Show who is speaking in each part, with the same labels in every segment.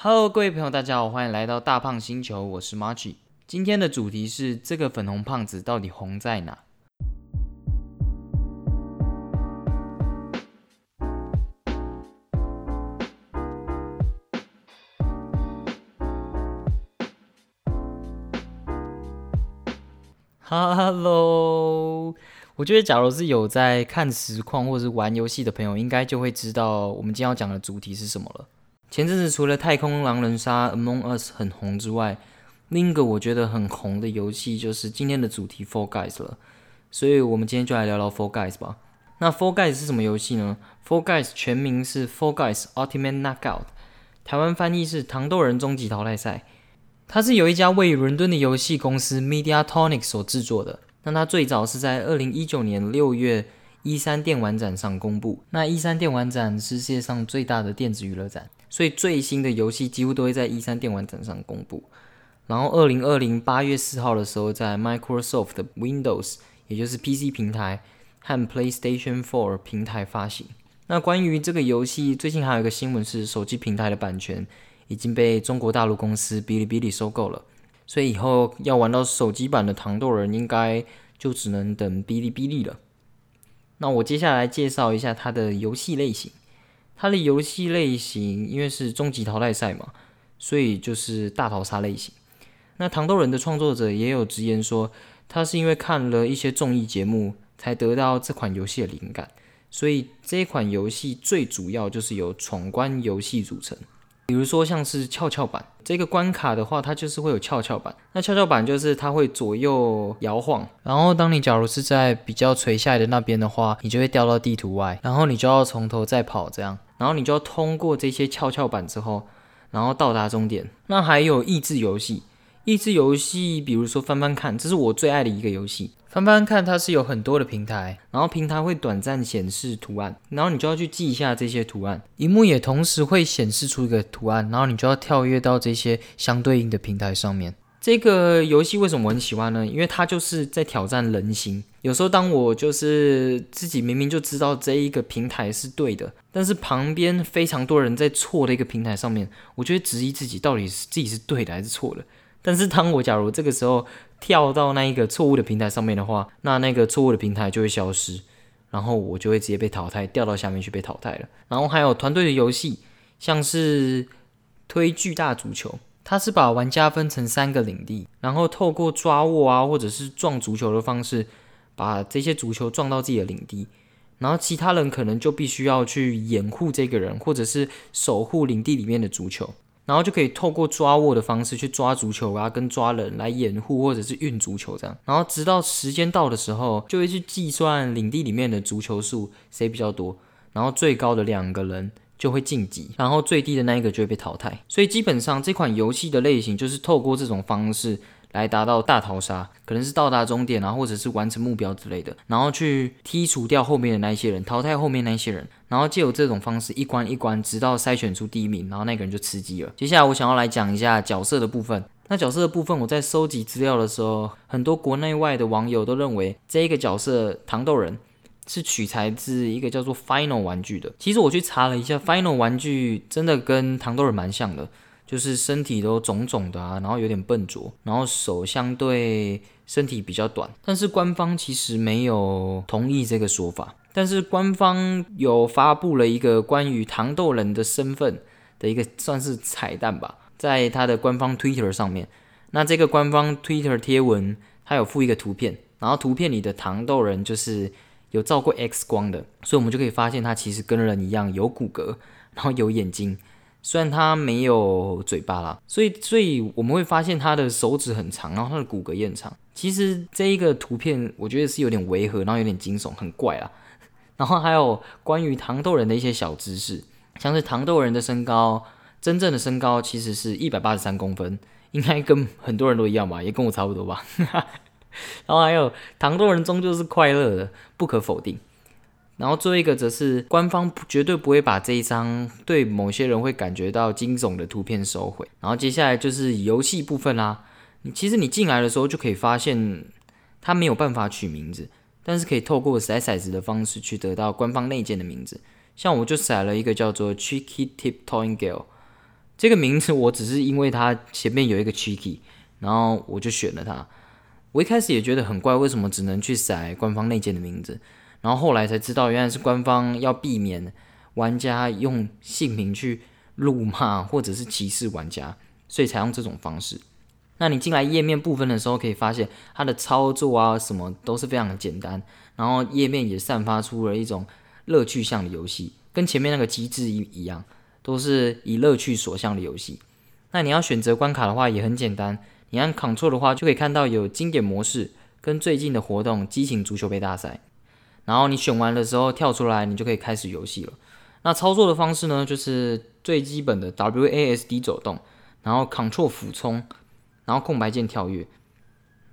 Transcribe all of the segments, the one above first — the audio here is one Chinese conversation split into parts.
Speaker 1: Hello，各位朋友，大家好，欢迎来到大胖星球，我是 Margie。今天的主题是这个粉红胖子到底红在哪？Hello，我觉得假如是有在看实况或者是玩游戏的朋友，应该就会知道我们今天要讲的主题是什么了。前阵子除了《太空狼人杀》Among Us 很红之外，另一个我觉得很红的游戏就是今天的主题《Four Guys》了。所以我们今天就来聊聊《Four Guys》吧。那《Four Guys》是什么游戏呢？《Four Guys》全名是《Four Guys Ultimate Knockout》，台湾翻译是《糖豆人终极淘汰赛》。它是由一家位于伦敦的游戏公司 Mediatonic 所制作的。那它最早是在二零一九年六月一三电玩展上公布。那一三电玩展是世界上最大的电子娱乐展，所以最新的游戏几乎都会在一三电玩展上公布。然后二零二零八月四号的时候，在 Microsoft 的 Windows，也就是 PC 平台和 PlayStation Four 平台发行。那关于这个游戏，最近还有一个新闻是手机平台的版权。已经被中国大陆公司哔哩哔哩收购了，所以以后要玩到手机版的糖豆人，应该就只能等哔哩哔哩了。那我接下来介绍一下它的游戏类型。它的游戏类型因为是终极淘汰赛嘛，所以就是大逃杀类型。那糖豆人的创作者也有直言说，他是因为看了一些综艺节目才得到这款游戏的灵感，所以这款游戏最主要就是由闯关游戏组成。比如说像是跷跷板这个关卡的话，它就是会有跷跷板。那跷跷板就是它会左右摇晃，然后当你假如是在比较垂下来的那边的话，你就会掉到地图外，然后你就要从头再跑这样，然后你就要通过这些跷跷板之后，然后到达终点。那还有益智游戏。益智游戏，比如说翻翻看，这是我最爱的一个游戏。翻翻看，它是有很多的平台，然后平台会短暂显示图案，然后你就要去记一下这些图案。荧幕也同时会显示出一个图案，然后你就要跳跃到这些相对应的平台上面。这个游戏为什么我很喜欢呢？因为它就是在挑战人心。有时候当我就是自己明明就知道这一个平台是对的，但是旁边非常多人在错的一个平台上面，我就会质疑自己到底是自己是对的还是错的。但是当我假如这个时候跳到那一个错误的平台上面的话，那那个错误的平台就会消失，然后我就会直接被淘汰，掉到下面去被淘汰了。然后还有团队的游戏，像是推巨大足球，它是把玩家分成三个领地，然后透过抓握啊或者是撞足球的方式，把这些足球撞到自己的领地，然后其他人可能就必须要去掩护这个人，或者是守护领地里面的足球。然后就可以透过抓握的方式去抓足球啊，跟抓人来掩护或者是运足球这样。然后直到时间到的时候，就会去计算领地里面的足球数谁比较多，然后最高的两个人就会晋级，然后最低的那一个就会被淘汰。所以基本上这款游戏的类型就是透过这种方式。来达到大逃杀，可能是到达终点啊，或者是完成目标之类的，然后去剔除掉后面的那一些人，淘汰后面那一些人，然后借由这种方式一关一关，直到筛选出第一名，然后那个人就吃鸡了。接下来我想要来讲一下角色的部分。那角色的部分，我在收集资料的时候，很多国内外的网友都认为这一个角色糖豆人是取材自一个叫做 Final 玩具的。其实我去查了一下，Final 玩具真的跟糖豆人蛮像的。就是身体都肿肿的啊，然后有点笨拙，然后手相对身体比较短，但是官方其实没有同意这个说法。但是官方有发布了一个关于糖豆人的身份的一个算是彩蛋吧，在他的官方 Twitter 上面。那这个官方 Twitter 贴文，它有附一个图片，然后图片里的糖豆人就是有照过 X 光的，所以我们就可以发现他其实跟人一样有骨骼，然后有眼睛。虽然它没有嘴巴啦，所以所以我们会发现它的手指很长，然后它的骨骼也很长。其实这一个图片我觉得是有点违和，然后有点惊悚，很怪啊。然后还有关于糖豆人的一些小知识，像是糖豆人的身高，真正的身高其实是一百八十三公分，应该跟很多人都一样吧，也跟我差不多吧。然后还有糖豆人终究是快乐的，不可否定。然后最后一个则是官方绝对不会把这一张对某些人会感觉到惊悚的图片收回。然后接下来就是游戏部分啦。你其实你进来的时候就可以发现，它没有办法取名字，但是可以透过骰骰子的方式去得到官方内建的名字。像我就骰了一个叫做 Tricky Tip Toy Girl，这个名字我只是因为它前面有一个 Cheeky，然后我就选了它。我一开始也觉得很怪，为什么只能去塞官方内建的名字？然后后来才知道，原来是官方要避免玩家用姓名去辱骂或者是歧视玩家，所以才用这种方式。那你进来页面部分的时候，可以发现它的操作啊什么都是非常的简单，然后页面也散发出了一种乐趣向的游戏，跟前面那个机制一一样，都是以乐趣所向的游戏。那你要选择关卡的话也很简单，你按 Ctrl 的话就可以看到有经典模式跟最近的活动激情足球杯大赛。然后你选完的时候跳出来，你就可以开始游戏了。那操作的方式呢，就是最基本的 WASD 走动，然后 Ctrl 俯冲，然后空白键跳跃。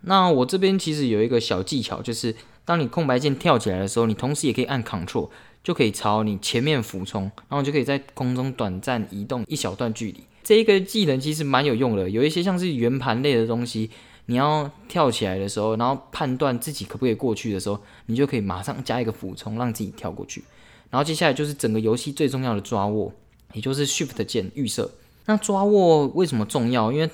Speaker 1: 那我这边其实有一个小技巧，就是当你空白键跳起来的时候，你同时也可以按 Ctrl，就可以朝你前面俯冲，然后就可以在空中短暂移动一小段距离。这一个技能其实蛮有用的，有一些像是圆盘类的东西。你要跳起来的时候，然后判断自己可不可以过去的时候，你就可以马上加一个俯冲，让自己跳过去。然后接下来就是整个游戏最重要的抓握，也就是 Shift 键预设。那抓握为什么重要？因为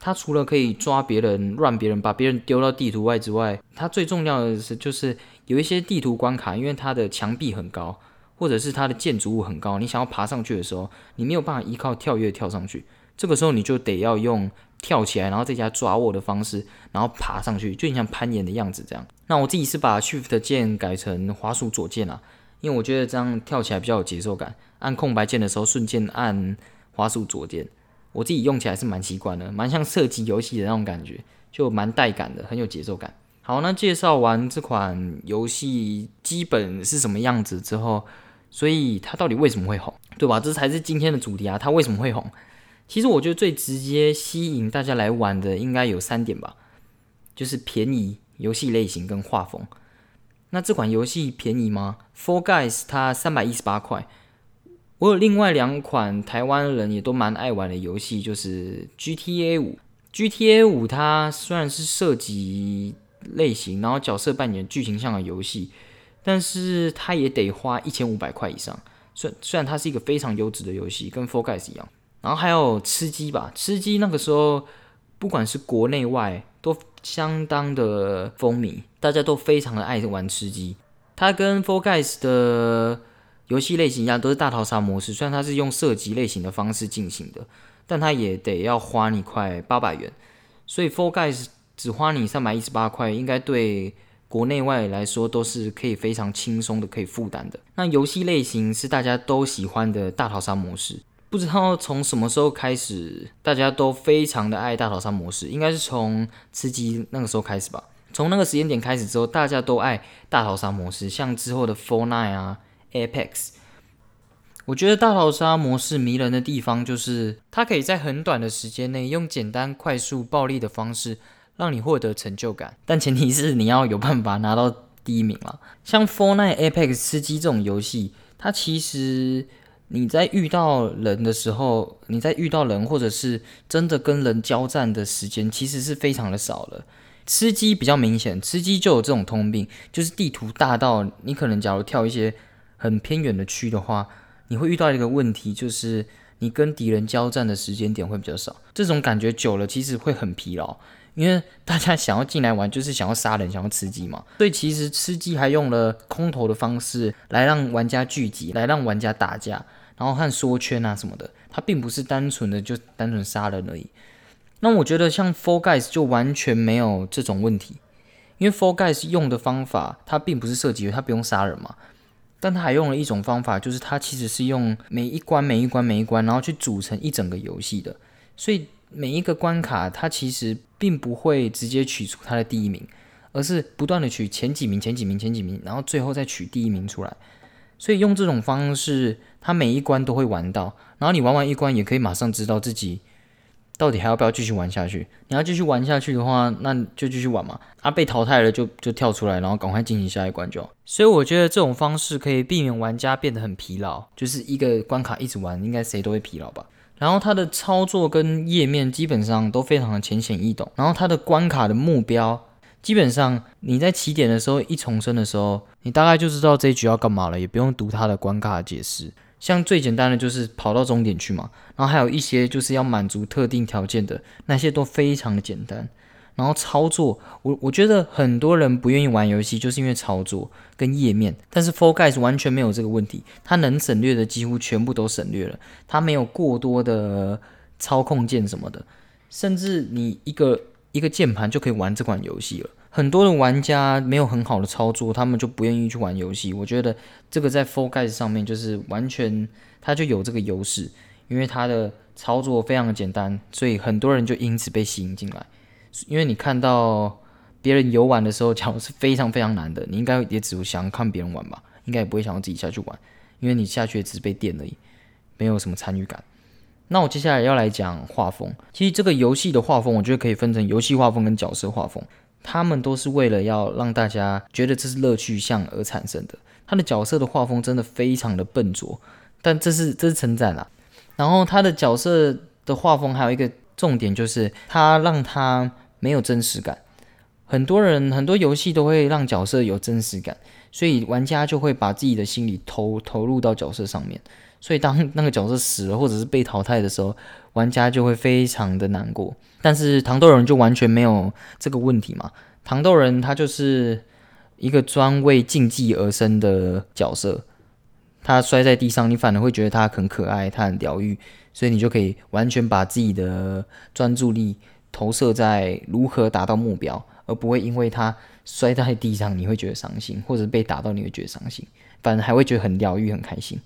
Speaker 1: 它除了可以抓别人、乱别人、把别人丢到地图外之外，它最重要的是就是有一些地图关卡，因为它的墙壁很高，或者是它的建筑物很高，你想要爬上去的时候，你没有办法依靠跳跃跳上去，这个时候你就得要用。跳起来，然后再加抓握的方式，然后爬上去，就像攀岩的样子这样。那我自己是把 Shift 键改成滑鼠左键啊，因为我觉得这样跳起来比较有节奏感。按空白键的时候，瞬间按滑鼠左键，我自己用起来是蛮习惯的，蛮像射击游戏的那种感觉，就蛮带感的，很有节奏感。好，那介绍完这款游戏基本是什么样子之后，所以它到底为什么会红，对吧？这才是今天的主题啊，它为什么会红？其实我觉得最直接吸引大家来玩的应该有三点吧，就是便宜、游戏类型跟画风。那这款游戏便宜吗？Four Guys 它三百一十八块。我有另外两款台湾人也都蛮爱玩的游戏，就是 GTA 五。GTA 五它虽然是涉及类型，然后角色扮演剧情向的游戏，但是它也得花一千五百块以上。虽虽然它是一个非常优质的游戏，跟 f o r g u y s 一样。然后还有吃鸡吧，吃鸡那个时候，不管是国内外都相当的风靡，大家都非常的爱玩吃鸡。它跟 f o r g u y s 的游戏类型一样，都是大逃杀模式。虽然它是用射击类型的方式进行的，但它也得要花你快八百元。所以 f o r g u y s 只花你三百一十八块，应该对国内外来说都是可以非常轻松的可以负担的。那游戏类型是大家都喜欢的大逃杀模式。不知道从什么时候开始，大家都非常的爱大逃杀模式，应该是从吃鸡那个时候开始吧。从那个时间点开始之后，大家都爱大逃杀模式，像之后的 Fortnite 啊、Apex。我觉得大逃杀模式迷人的地方就是，它可以在很短的时间内用简单、快速、暴力的方式让你获得成就感，但前提是你要有办法拿到第一名了。像 Fortnite、Apex、吃鸡这种游戏，它其实。你在遇到人的时候，你在遇到人或者是真的跟人交战的时间，其实是非常的少了。吃鸡比较明显，吃鸡就有这种通病，就是地图大到你可能假如跳一些很偏远的区的话，你会遇到一个问题，就是你跟敌人交战的时间点会比较少。这种感觉久了，其实会很疲劳。因为大家想要进来玩，就是想要杀人、想要吃鸡嘛，所以其实吃鸡还用了空投的方式来让玩家聚集，来让玩家打架，然后和缩圈啊什么的，它并不是单纯的就单纯杀人而已。那我觉得像 Four Guys 就完全没有这种问题，因为 Four Guys 用的方法，它并不是射击，它不用杀人嘛，但他还用了一种方法，就是它其实是用每一关、每一关、每一关，然后去组成一整个游戏的，所以。每一个关卡，它其实并不会直接取出它的第一名，而是不断的取前几名、前几名、前几名，然后最后再取第一名出来。所以用这种方式，它每一关都会玩到，然后你玩完一关，也可以马上知道自己到底还要不要继续玩下去。你要继续玩下去的话，那就继续玩嘛。啊，被淘汰了就就跳出来，然后赶快进行下一关就。所以我觉得这种方式可以避免玩家变得很疲劳，就是一个关卡一直玩，应该谁都会疲劳吧。然后它的操作跟页面基本上都非常的浅显易懂。然后它的关卡的目标，基本上你在起点的时候一重生的时候，你大概就知道这一局要干嘛了，也不用读它的关卡解释。像最简单的就是跑到终点去嘛，然后还有一些就是要满足特定条件的，那些都非常的简单。然后操作，我我觉得很多人不愿意玩游戏，就是因为操作跟页面。但是 For Guys 完全没有这个问题，它能省略的几乎全部都省略了，它没有过多的操控键什么的，甚至你一个一个键盘就可以玩这款游戏了。很多的玩家没有很好的操作，他们就不愿意去玩游戏。我觉得这个在 Fall Guys 上面就是完全它就有这个优势，因为它的操作非常的简单，所以很多人就因此被吸引进来。因为你看到别人游玩的时候，讲是非常非常难的，你应该也只想看别人玩吧，应该也不会想要自己下去玩，因为你下去也只是被电而已，没有什么参与感。那我接下来要来讲画风，其实这个游戏的画风，我觉得可以分成游戏画风跟角色画风，他们都是为了要让大家觉得这是乐趣向而产生的。他的角色的画风真的非常的笨拙，但这是这是称赞啦。然后他的角色的画风还有一个重点就是，他让他。没有真实感，很多人很多游戏都会让角色有真实感，所以玩家就会把自己的心理投投入到角色上面，所以当那个角色死了或者是被淘汰的时候，玩家就会非常的难过。但是糖豆人就完全没有这个问题嘛，糖豆人他就是一个专为竞技而生的角色，他摔在地上，你反而会觉得他很可爱，他很疗愈，所以你就可以完全把自己的专注力。投射在如何达到目标，而不会因为他摔在地上你会觉得伤心，或者被打到你会觉得伤心，反而还会觉得很疗愈、很开心。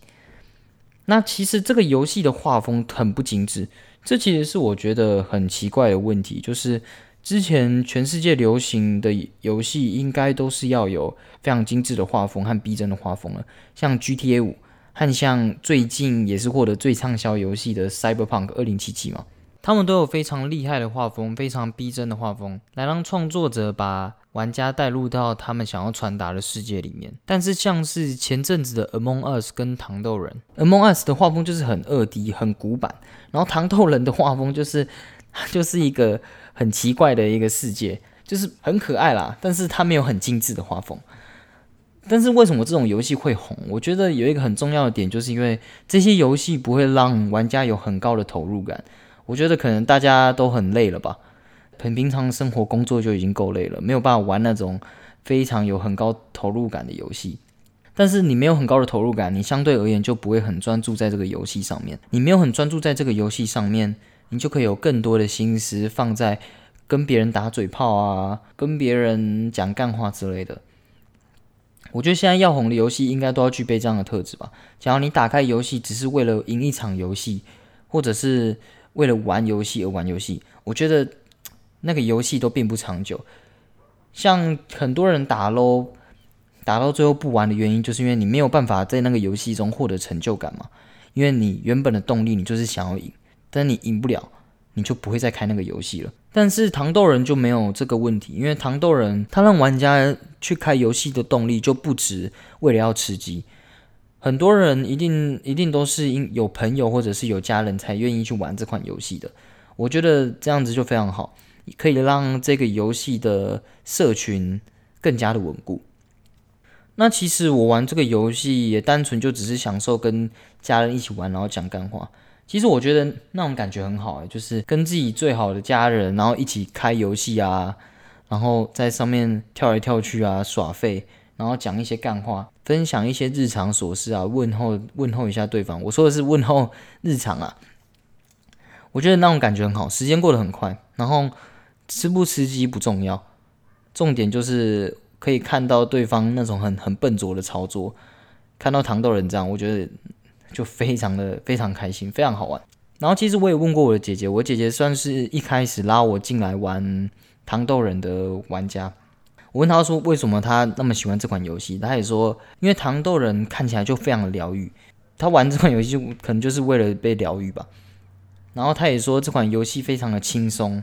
Speaker 1: 那其实这个游戏的画风很不精致，这其实是我觉得很奇怪的问题。就是之前全世界流行的游戏应该都是要有非常精致的画风和逼真的画风了，像 GTA 五和像最近也是获得最畅销游戏的 Cyberpunk 二零七七嘛。他们都有非常厉害的画风，非常逼真的画风，来让创作者把玩家带入到他们想要传达的世界里面。但是像是前阵子的《Among Us》跟《糖豆人》，《Among Us》的画风就是很二 D、很古板，然后《糖豆人》的画风就是 就是一个很奇怪的一个世界，就是很可爱啦，但是它没有很精致的画风。但是为什么这种游戏会红？我觉得有一个很重要的点，就是因为这些游戏不会让玩家有很高的投入感。我觉得可能大家都很累了吧，很平常生活工作就已经够累了，没有办法玩那种非常有很高投入感的游戏。但是你没有很高的投入感，你相对而言就不会很专注在这个游戏上面。你没有很专注在这个游戏上面，你就可以有更多的心思放在跟别人打嘴炮啊，跟别人讲干话之类的。我觉得现在要红的游戏应该都要具备这样的特质吧。假如你打开游戏只是为了赢一场游戏，或者是为了玩游戏而玩游戏，我觉得那个游戏都并不长久。像很多人打 LO，打到最后不玩的原因，就是因为你没有办法在那个游戏中获得成就感嘛。因为你原本的动力，你就是想要赢，但你赢不了，你就不会再开那个游戏了。但是糖豆人就没有这个问题，因为糖豆人他让玩家去开游戏的动力就不止为了要吃鸡。很多人一定一定都是因有朋友或者是有家人才愿意去玩这款游戏的。我觉得这样子就非常好，可以让这个游戏的社群更加的稳固。那其实我玩这个游戏也单纯就只是享受跟家人一起玩，然后讲干话。其实我觉得那种感觉很好，就是跟自己最好的家人，然后一起开游戏啊，然后在上面跳来跳去啊，耍废。然后讲一些干话，分享一些日常琐事啊，问候问候一下对方。我说的是问候日常啊，我觉得那种感觉很好，时间过得很快。然后吃不吃鸡不重要，重点就是可以看到对方那种很很笨拙的操作，看到糖豆人这样，我觉得就非常的非常开心，非常好玩。然后其实我也问过我的姐姐，我姐姐算是一开始拉我进来玩糖豆人的玩家。我问他说：“为什么他那么喜欢这款游戏？”他也说：“因为糖豆人看起来就非常的疗愈，他玩这款游戏可能就是为了被疗愈吧。”然后他也说这款游戏非常的轻松，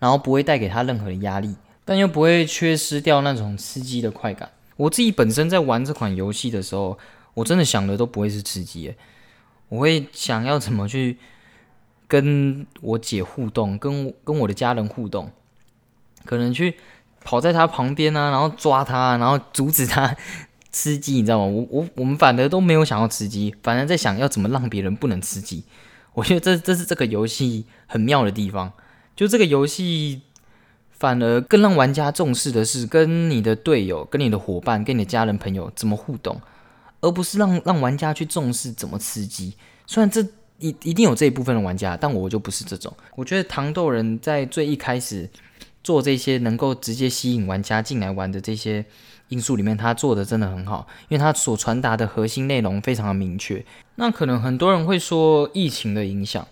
Speaker 1: 然后不会带给他任何的压力，但又不会缺失掉那种吃鸡的快感。我自己本身在玩这款游戏的时候，我真的想的都不会是吃鸡，我会想要怎么去跟我姐互动，跟跟我的家人互动，可能去。跑在他旁边啊，然后抓他，然后阻止他 吃鸡，你知道吗？我我我们反而都没有想要吃鸡，反而在想要怎么让别人不能吃鸡。我觉得这这是这个游戏很妙的地方，就这个游戏反而更让玩家重视的是跟你的队友、跟你的伙伴、跟你的家人朋友怎么互动，而不是让让玩家去重视怎么吃鸡。虽然这一一定有这一部分的玩家，但我就不是这种。我觉得糖豆人在最一开始做这些能够直接吸引玩家进来玩的这些因素里面，他做的真的很好，因为他所传达的核心内容非常的明确。那可能很多人会说疫情的影响，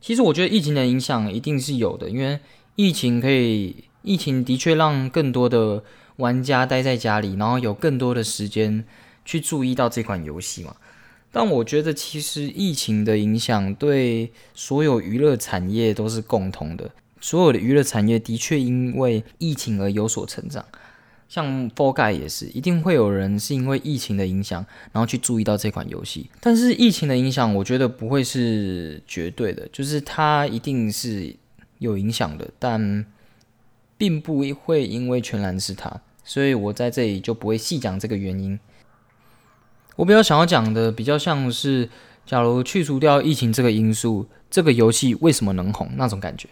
Speaker 1: 其实我觉得疫情的影响一定是有的，因为疫情可以，疫情的确让更多的玩家待在家里，然后有更多的时间去注意到这款游戏嘛。但我觉得，其实疫情的影响对所有娱乐产业都是共同的。所有的娱乐产业的确因为疫情而有所成长，像 f o r g u y 也是，一定会有人是因为疫情的影响，然后去注意到这款游戏。但是疫情的影响，我觉得不会是绝对的，就是它一定是有影响的，但并不会因为全然是它。所以我在这里就不会细讲这个原因。我比较想要讲的，比较像是，假如去除掉疫情这个因素，这个游戏为什么能红那种感觉。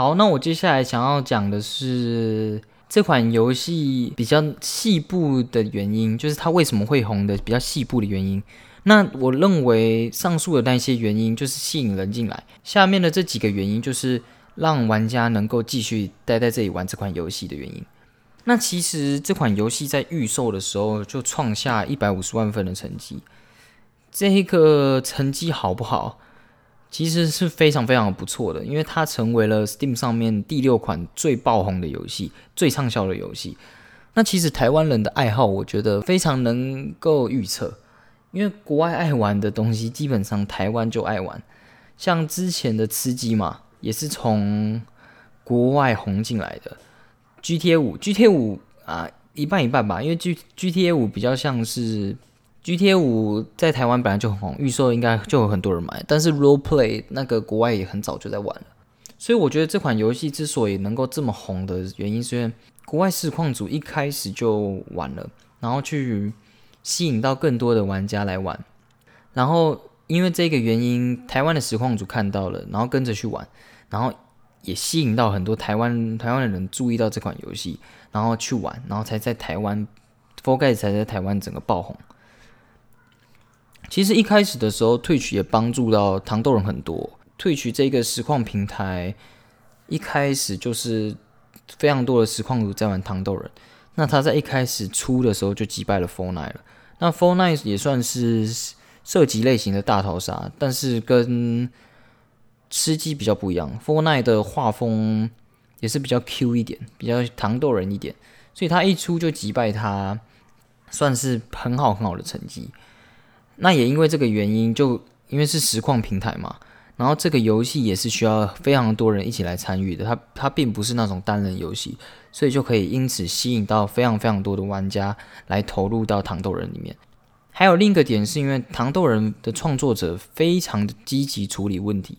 Speaker 1: 好，那我接下来想要讲的是这款游戏比较细部的原因，就是它为什么会红的比较细部的原因。那我认为上述的那些原因就是吸引人进来，下面的这几个原因就是让玩家能够继续待在这里玩这款游戏的原因。那其实这款游戏在预售的时候就创下一百五十万分的成绩，这个成绩好不好？其实是非常非常不错的，因为它成为了 Steam 上面第六款最爆红的游戏、最畅销的游戏。那其实台湾人的爱好，我觉得非常能够预测，因为国外爱玩的东西，基本上台湾就爱玩。像之前的吃鸡嘛，也是从国外红进来的。G T A 五，G T A 五啊，一半一半吧，因为 G G T A 五比较像是 G T A 五在台湾本来就很红，预售应该就有很多人买，但是 Role Play 那个国外也很早就在玩了，所以我觉得这款游戏之所以能够这么红的原因，是因为国外实况组一开始就玩了，然后去吸引到更多的玩家来玩，然后因为这个原因，台湾的实况组看到了，然后跟着去玩，然后。也吸引到很多台湾台湾的人注意到这款游戏，然后去玩，然后才在台湾 f o r g a 才在台湾整个爆红。其实一开始的时候，退取也帮助到糖豆人很多。退取这个实况平台一开始就是非常多的实况组在玩糖豆人，那他在一开始出的时候就击败了 Four n i t e 了。那 Four n i t e 也算是射击类型的大逃杀，但是跟吃鸡比较不一样 Four n i t e 的画风也是比较 Q 一点，比较糖豆人一点，所以他一出就击败他，算是很好很好的成绩。那也因为这个原因，就因为是实况平台嘛，然后这个游戏也是需要非常多人一起来参与的，它它并不是那种单人游戏，所以就可以因此吸引到非常非常多的玩家来投入到糖豆人里面。还有另一个点是因为糖豆人的创作者非常的积极处理问题。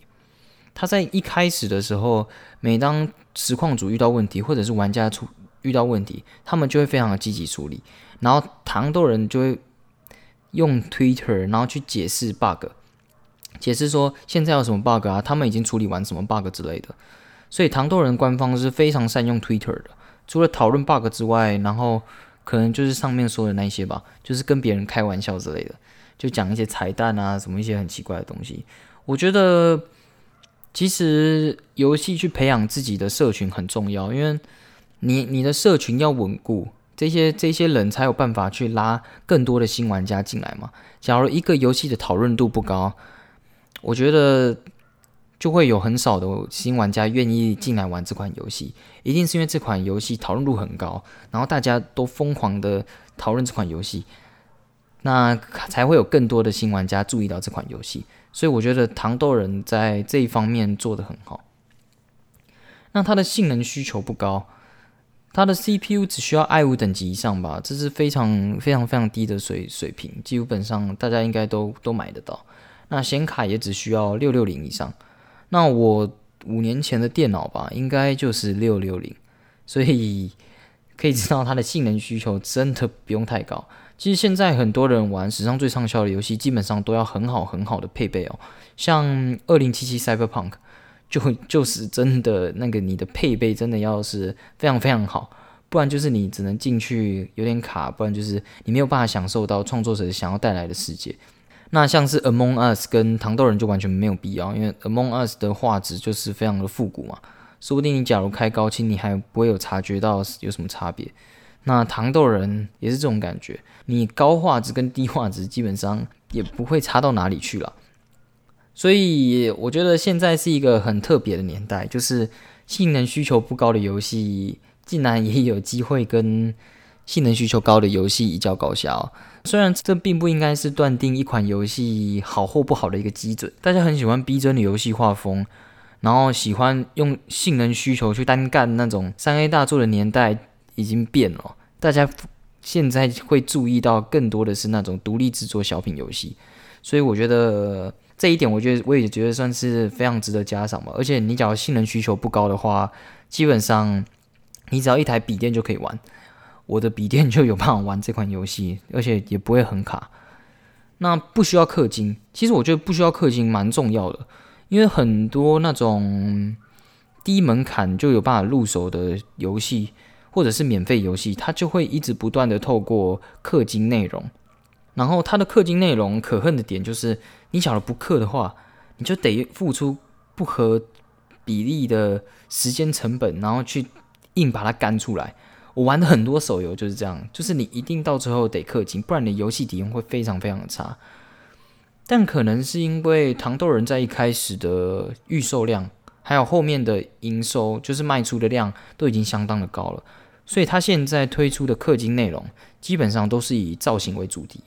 Speaker 1: 他在一开始的时候，每当实况组遇到问题，或者是玩家出遇到问题，他们就会非常的积极处理。然后糖豆人就会用 Twitter，然后去解释 bug，解释说现在有什么 bug 啊，他们已经处理完什么 bug 之类的。所以糖豆人官方是非常善用 Twitter 的，除了讨论 bug 之外，然后可能就是上面说的那些吧，就是跟别人开玩笑之类的，就讲一些彩蛋啊，什么一些很奇怪的东西。我觉得。其实游戏去培养自己的社群很重要，因为你你的社群要稳固，这些这些人才有办法去拉更多的新玩家进来嘛。假如一个游戏的讨论度不高，我觉得就会有很少的新玩家愿意进来玩这款游戏。一定是因为这款游戏讨论度很高，然后大家都疯狂的讨论这款游戏，那才会有更多的新玩家注意到这款游戏。所以我觉得糖豆人在这一方面做得很好。那它的性能需求不高，它的 CPU 只需要 i 五等级以上吧，这是非常非常非常低的水水平，基本上大家应该都都买得到。那显卡也只需要六六零以上。那我五年前的电脑吧，应该就是六六零，所以可以知道它的性能需求真的不用太高。其实现在很多人玩史上最畅销的游戏，基本上都要很好很好的配备哦。像二零七七 Cyberpunk 就 就是真的那个你的配备真的要是非常非常好，不然就是你只能进去有点卡，不然就是你没有办法享受到创作者想要带来的世界。那像是 Among Us 跟糖豆人就完全没有必要，因为 Among Us 的画质就是非常的复古嘛，说不定你假如开高清，你还不会有察觉到有什么差别。那糖豆人也是这种感觉，你高画质跟低画质基本上也不会差到哪里去了。所以我觉得现在是一个很特别的年代，就是性能需求不高的游戏，竟然也有机会跟性能需求高的游戏一较高下。虽然这并不应该是断定一款游戏好或不好的一个基准，大家很喜欢逼真的游戏画风，然后喜欢用性能需求去单干那种三 A 大作的年代已经变了，大家现在会注意到更多的是那种独立制作小品游戏，所以我觉得这一点，我觉得我也觉得算是非常值得加赏吧。而且你假如性能需求不高的话，基本上你只要一台笔电就可以玩。我的笔电就有办法玩这款游戏，而且也不会很卡。那不需要氪金，其实我觉得不需要氪金蛮重要的，因为很多那种低门槛就有办法入手的游戏，或者是免费游戏，它就会一直不断的透过氪金内容。然后它的氪金内容可恨的点就是，你假如不氪的话，你就得付出不合比例的时间成本，然后去硬把它干出来。我玩的很多手游就是这样，就是你一定到最后得氪金，不然你的游戏体验会非常非常的差。但可能是因为糖豆人在一开始的预售量，还有后面的营收，就是卖出的量都已经相当的高了，所以他现在推出的氪金内容基本上都是以造型为主题。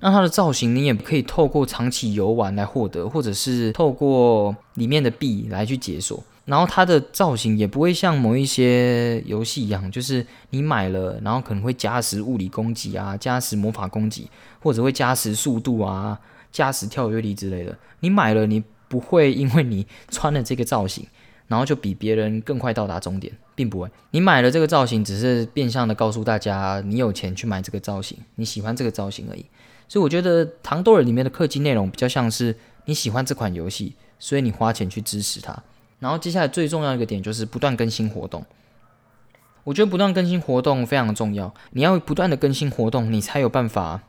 Speaker 1: 那它的造型你也可以透过长期游玩来获得，或者是透过里面的币来去解锁。然后它的造型也不会像某一些游戏一样，就是你买了，然后可能会加时物理攻击啊，加时魔法攻击，或者会加时速度啊，加时跳跃力之类的。你买了，你不会因为你穿了这个造型，然后就比别人更快到达终点，并不会。你买了这个造型，只是变相的告诉大家你有钱去买这个造型，你喜欢这个造型而已。所以我觉得《糖豆人》里面的氪金内容比较像是你喜欢这款游戏，所以你花钱去支持它。然后接下来最重要一个点就是不断更新活动，我觉得不断更新活动非常重要。你要不断的更新活动，你才有办法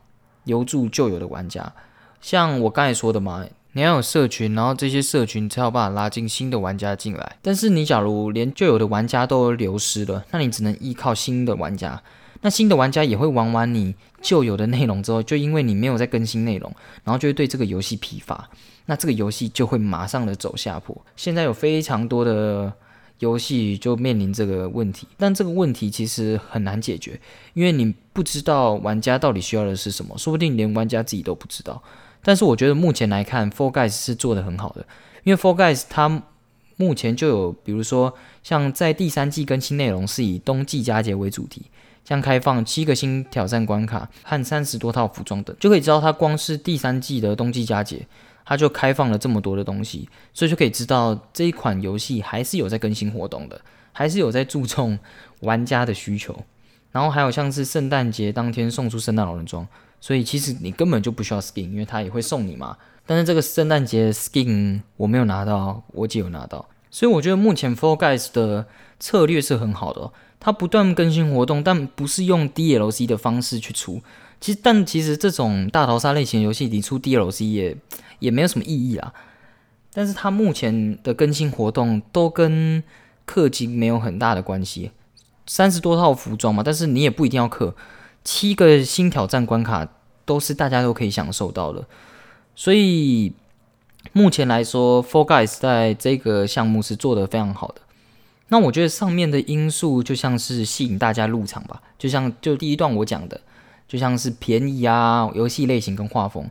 Speaker 1: 留住旧有的玩家。像我刚才说的嘛，你要有社群，然后这些社群才有办法拉进新的玩家进来。但是你假如连旧有的玩家都流失了，那你只能依靠新的玩家。那新的玩家也会玩完你旧有的内容之后，就因为你没有在更新内容，然后就会对这个游戏疲乏。那这个游戏就会马上的走下坡。现在有非常多的游戏就面临这个问题，但这个问题其实很难解决，因为你不知道玩家到底需要的是什么，说不定连玩家自己都不知道。但是我觉得目前来看，Four Guys 是做的很好的，因为 Four Guys 它目前就有，比如说像在第三季更新内容是以冬季佳节为主题，像开放七个新挑战关卡和三十多套服装等，就可以知道它光是第三季的冬季佳节。它就开放了这么多的东西，所以就可以知道这一款游戏还是有在更新活动的，还是有在注重玩家的需求。然后还有像是圣诞节当天送出圣诞老人装，所以其实你根本就不需要 skin，因为它也会送你嘛。但是这个圣诞节 skin 我没有拿到，我姐有拿到，所以我觉得目前 Four Guys 的策略是很好的，它不断更新活动，但不是用 DLC 的方式去出。其实，但其实这种大逃杀类型游戏，你出 DLC 也。也没有什么意义啊，但是它目前的更新活动都跟氪金没有很大的关系，三十多套服装嘛，但是你也不一定要氪，七个新挑战关卡都是大家都可以享受到的，所以目前来说，Four Guys 在这个项目是做得非常好的。那我觉得上面的因素就像是吸引大家入场吧，就像就第一段我讲的，就像是便宜啊，游戏类型跟画风。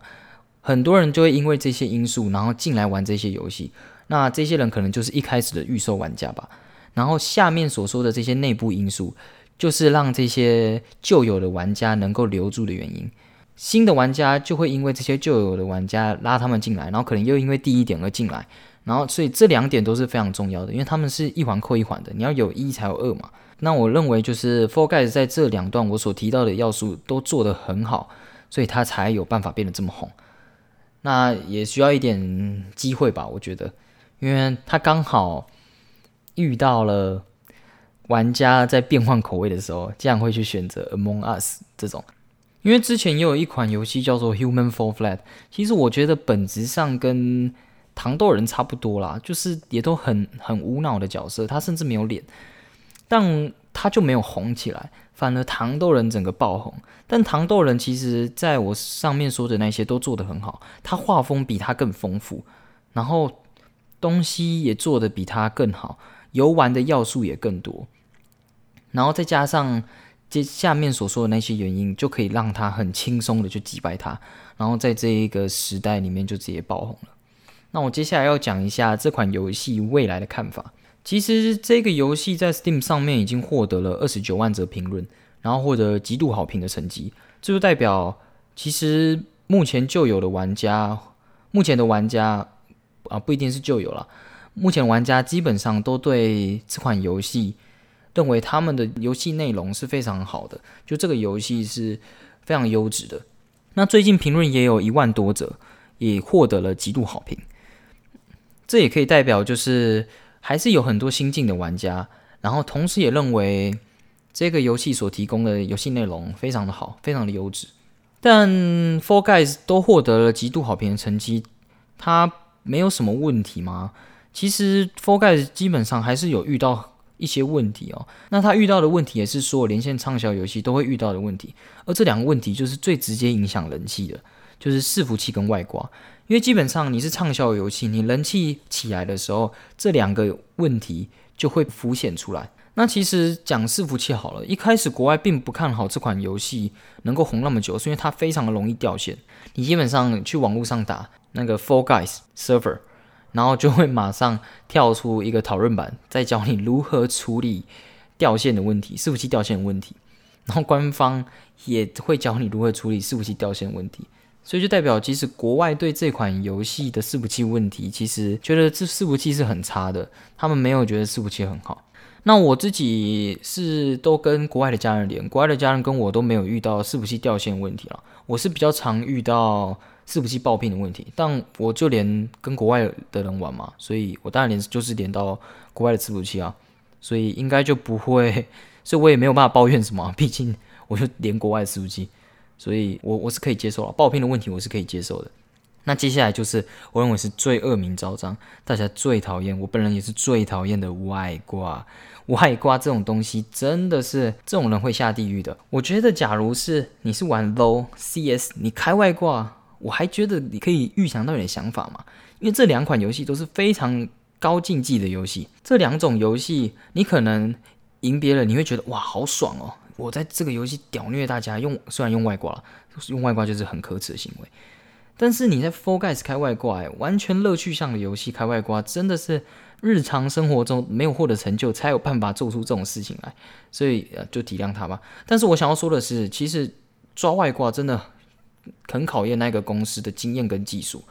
Speaker 1: 很多人就会因为这些因素，然后进来玩这些游戏。那这些人可能就是一开始的预售玩家吧。然后下面所说的这些内部因素，就是让这些旧有的玩家能够留住的原因。新的玩家就会因为这些旧有的玩家拉他们进来，然后可能又因为第一点而进来，然后所以这两点都是非常重要的，因为他们是一环扣一环的，你要有一才有二嘛。那我认为就是 f o r g u y s 在这两段我所提到的要素都做得很好，所以他才有办法变得这么红。那也需要一点机会吧，我觉得，因为他刚好遇到了玩家在变换口味的时候，这样会去选择 Among Us 这种。因为之前也有一款游戏叫做 Human Fall Flat，其实我觉得本质上跟糖豆人差不多啦，就是也都很很无脑的角色，他甚至没有脸，但他就没有红起来。反而糖豆人整个爆红，但糖豆人其实在我上面说的那些都做得很好，他画风比他更丰富，然后东西也做得比他更好，游玩的要素也更多，然后再加上这下面所说的那些原因，就可以让他很轻松的去击败他，然后在这一个时代里面就直接爆红了。那我接下来要讲一下这款游戏未来的看法。其实这个游戏在 Steam 上面已经获得了二十九万则评论，然后获得极度好评的成绩，这就代表其实目前就有的玩家，目前的玩家啊不一定是旧有了，目前玩家基本上都对这款游戏认为他们的游戏内容是非常好的，就这个游戏是非常优质的。那最近评论也有一万多则，也获得了极度好评，这也可以代表就是。还是有很多新进的玩家，然后同时也认为这个游戏所提供的游戏内容非常的好，非常的优质。但 Four Guys 都获得了极度好评的成绩，它没有什么问题吗？其实 Four Guys 基本上还是有遇到一些问题哦。那它遇到的问题也是所有连线畅销游戏都会遇到的问题，而这两个问题就是最直接影响人气的，就是伺服器跟外挂。因为基本上你是畅销游戏，你人气起来的时候，这两个问题就会浮现出来。那其实讲伺服器好了，一开始国外并不看好这款游戏能够红那么久，是因为它非常的容易掉线。你基本上去网络上打那个 Four Guys Server，然后就会马上跳出一个讨论版，在教你如何处理掉线的问题，伺服器掉线的问题。然后官方也会教你如何处理伺服器掉线问题。所以就代表，即使国外对这款游戏的伺服器问题，其实觉得这伺服器是很差的，他们没有觉得伺服器很好。那我自己是都跟国外的家人连，国外的家人跟我都没有遇到伺服器掉线问题了。我是比较常遇到伺服器爆屏的问题，但我就连跟国外的人玩嘛，所以我当然连就是连到国外的伺服器啊，所以应该就不会，所以我也没有办法抱怨什么，毕竟我就连国外的伺服器。所以，我我是可以接受了爆片的问题，我是可以接受的。那接下来就是我认为是最恶名昭彰，大家最讨厌，我本人也是最讨厌的外挂。外挂这种东西真的是这种人会下地狱的。我觉得，假如是你是玩 low CS，你开外挂，我还觉得你可以预想到你的想法嘛。因为这两款游戏都是非常高竞技的游戏，这两种游戏你可能赢别人，你会觉得哇好爽哦。我在这个游戏屌虐大家，用虽然用外挂了，用外挂就是很可耻的行为，但是你在 f o r Guys 开外挂，完全乐趣向的游戏开外挂，真的是日常生活中没有获得成就，才有办法做出这种事情来，所以呃就体谅他吧。但是我想要说的是，其实抓外挂真的很考验那个公司的经验跟技术，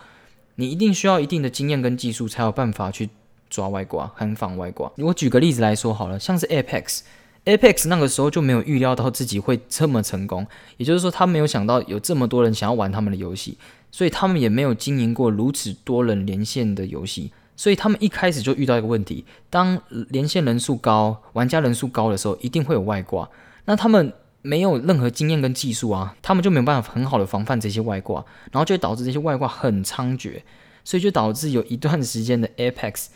Speaker 1: 你一定需要一定的经验跟技术，才有办法去抓外挂、很防外挂。我举个例子来说好了，像是 Apex。Apex 那个时候就没有预料到自己会这么成功，也就是说，他没有想到有这么多人想要玩他们的游戏，所以他们也没有经营过如此多人连线的游戏，所以他们一开始就遇到一个问题：当连线人数高、玩家人数高的时候，一定会有外挂。那他们没有任何经验跟技术啊，他们就没有办法很好的防范这些外挂，然后就导致这些外挂很猖獗，所以就导致有一段时间的 Apex。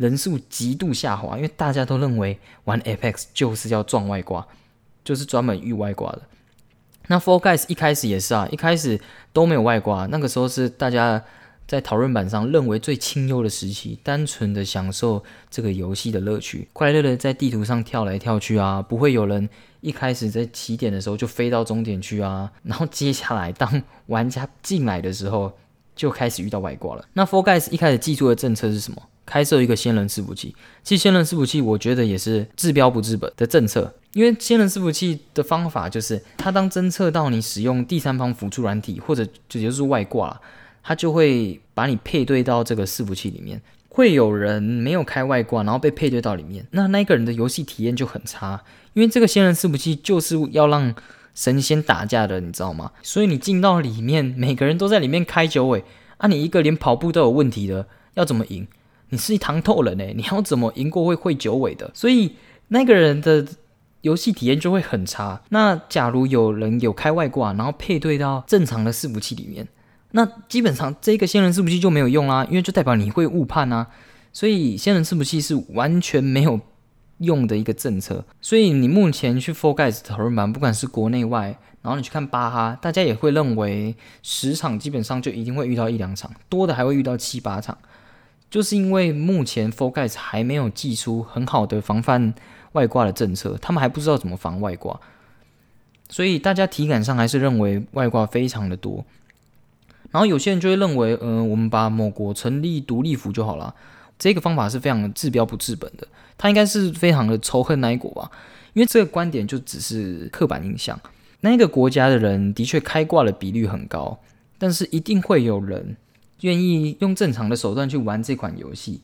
Speaker 1: 人数极度下滑，因为大家都认为玩 Apex 就是要撞外挂，就是专门遇外挂的。那 For Guys 一开始也是啊，一开始都没有外挂，那个时候是大家在讨论板上认为最清幽的时期，单纯的享受这个游戏的乐趣，快乐的在地图上跳来跳去啊，不会有人一开始在起点的时候就飞到终点去啊。然后接下来当 玩家进来的时候，就开始遇到外挂了。那 For Guys 一开始寄出的政策是什么？开设一个仙人伺服器，其实仙人伺服器我觉得也是治标不治本的政策，因为仙人伺服器的方法就是，它当侦测到你使用第三方辅助软体或者就就是外挂，它就会把你配对到这个伺服器里面，会有人没有开外挂，然后被配对到里面，那那个人的游戏体验就很差，因为这个仙人伺服器就是要让神仙打架的，你知道吗？所以你进到里面，每个人都在里面开九尾，啊，你一个连跑步都有问题的，要怎么赢？你是一堂透人哎，你要怎么赢过会会九尾的？所以那个人的游戏体验就会很差。那假如有人有开外挂，然后配对到正常的伺服器里面。那基本上这个仙人伺服器就没有用啦，因为就代表你会误判啊，所以仙人伺服器是完全没有用的一个政策。所以你目前去 Four Guys 讨论版，不管是国内外，然后你去看巴哈，大家也会认为十场基本上就一定会遇到一两场，多的还会遇到七八场，就是因为目前 f o r g u y s 还没有寄出很好的防范外挂的政策，他们还不知道怎么防外挂，所以大家体感上还是认为外挂非常的多。然后有些人就会认为，嗯，我们把某国成立独立服就好了。这个方法是非常的治标不治本的，他应该是非常的仇恨那一国吧？因为这个观点就只是刻板印象。那一个国家的人的确开挂的比率很高，但是一定会有人愿意用正常的手段去玩这款游戏，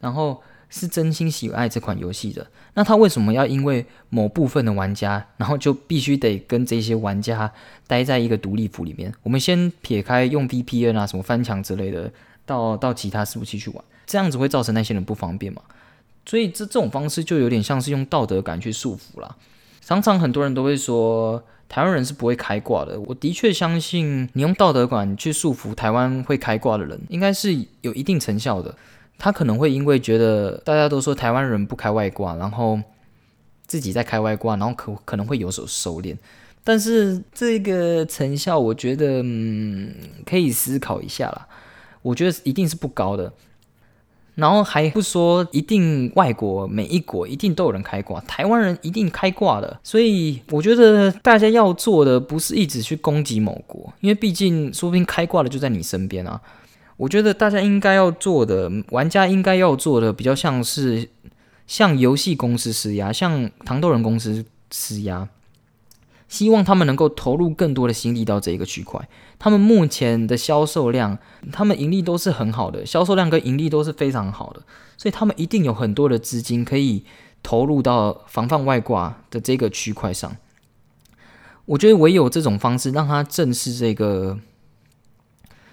Speaker 1: 然后。是真心喜爱这款游戏的，那他为什么要因为某部分的玩家，然后就必须得跟这些玩家待在一个独立服里面？我们先撇开用 VPN 啊、什么翻墙之类的，到到其他服务器去玩，这样子会造成那些人不方便嘛？所以这这种方式就有点像是用道德感去束缚啦。常常很多人都会说台湾人是不会开挂的，我的确相信你用道德感去束缚台湾会开挂的人，应该是有一定成效的。他可能会因为觉得大家都说台湾人不开外挂，然后自己在开外挂，然后可可能会有所收敛，但是这个成效，我觉得嗯可以思考一下啦。我觉得一定是不高的。然后还不说一定外国每一国一定都有人开挂，台湾人一定开挂的。所以我觉得大家要做的不是一直去攻击某国，因为毕竟说不定开挂的就在你身边啊。我觉得大家应该要做的，玩家应该要做的，比较像是向游戏公司施压，向糖豆人公司施压，希望他们能够投入更多的心力到这一个区块。他们目前的销售量，他们盈利都是很好的，销售量跟盈利都是非常好的，所以他们一定有很多的资金可以投入到防范外挂的这个区块上。我觉得唯有这种方式，让他正视这个。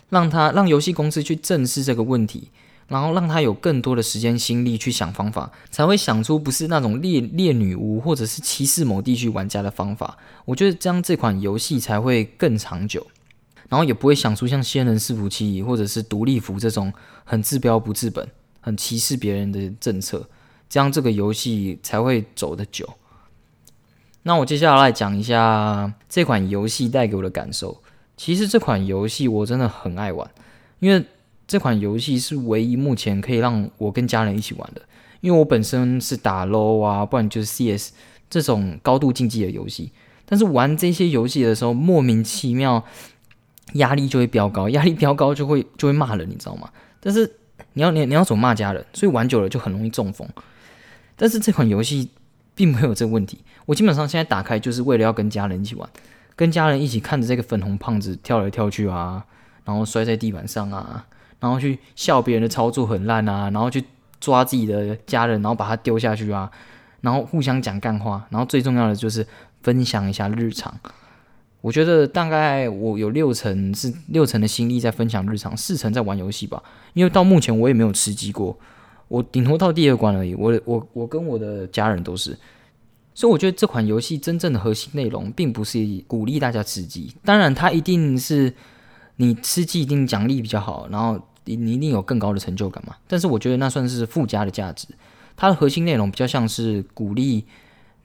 Speaker 1: 让他让游戏公司去正视这个问题，然后让他有更多的时间心力去想方法，才会想出不是那种猎猎女巫或者是歧视某地区玩家的方法。我觉得这样这款游戏才会更长久，然后也不会想出像仙人伺服器或者是独立服这种很治标不治本、很歧视别人的政策，这样这个游戏才会走得久。那我接下来讲一下这款游戏带给我的感受。其实这款游戏我真的很爱玩，因为这款游戏是唯一目前可以让我跟家人一起玩的。因为我本身是打 LO 啊，不然就是 CS 这种高度竞技的游戏。但是玩这些游戏的时候，莫名其妙压力就会飙高，压力飙高就会就会骂人，你知道吗？但是你要你你要怎么骂家人？所以玩久了就很容易中风。但是这款游戏并没有这个问题，我基本上现在打开就是为了要跟家人一起玩。跟家人一起看着这个粉红胖子跳来跳去啊，然后摔在地板上啊，然后去笑别人的操作很烂啊，然后去抓自己的家人，然后把他丢下去啊，然后互相讲干话，然后最重要的就是分享一下日常。我觉得大概我有六成是六成的心力在分享日常，四成在玩游戏吧。因为到目前我也没有吃鸡过，我顶多到第二关而已。我我我跟我的家人都是。所以我觉得这款游戏真正的核心内容，并不是鼓励大家吃鸡。当然，它一定是你吃鸡一定奖励比较好，然后你你一定有更高的成就感嘛。但是我觉得那算是附加的价值。它的核心内容比较像是鼓励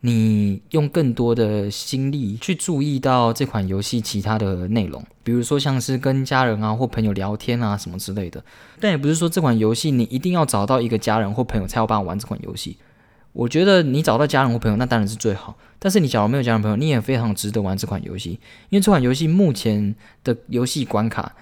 Speaker 1: 你用更多的心力去注意到这款游戏其他的内容，比如说像是跟家人啊或朋友聊天啊什么之类的。但也不是说这款游戏你一定要找到一个家人或朋友才有办法玩这款游戏。我觉得你找到家人或朋友，那当然是最好。但是你假如没有家人朋友，你也非常值得玩这款游戏，因为这款游戏目前的游戏关卡，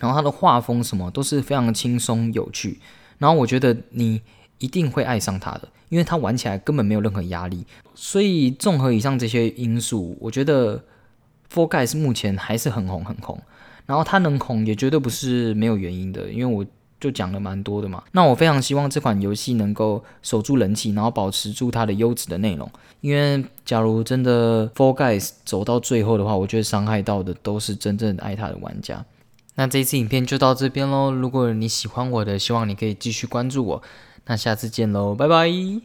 Speaker 1: 然后它的画风什么都是非常轻松有趣。然后我觉得你一定会爱上它的，因为它玩起来根本没有任何压力。所以综合以上这些因素，我觉得《For Guys》目前还是很红很红。然后它能红也绝对不是没有原因的，因为我就讲了蛮多的嘛。那我非常希望这款游戏能够守住人气，然后保持住它的优质的内容。因为假如真的 For Guys 走到最后的话，我觉得伤害到的都是真正爱它的玩家。那这一次影片就到这边喽。如果你喜欢我的，希望你可以继续关注我。那下次见喽，拜拜。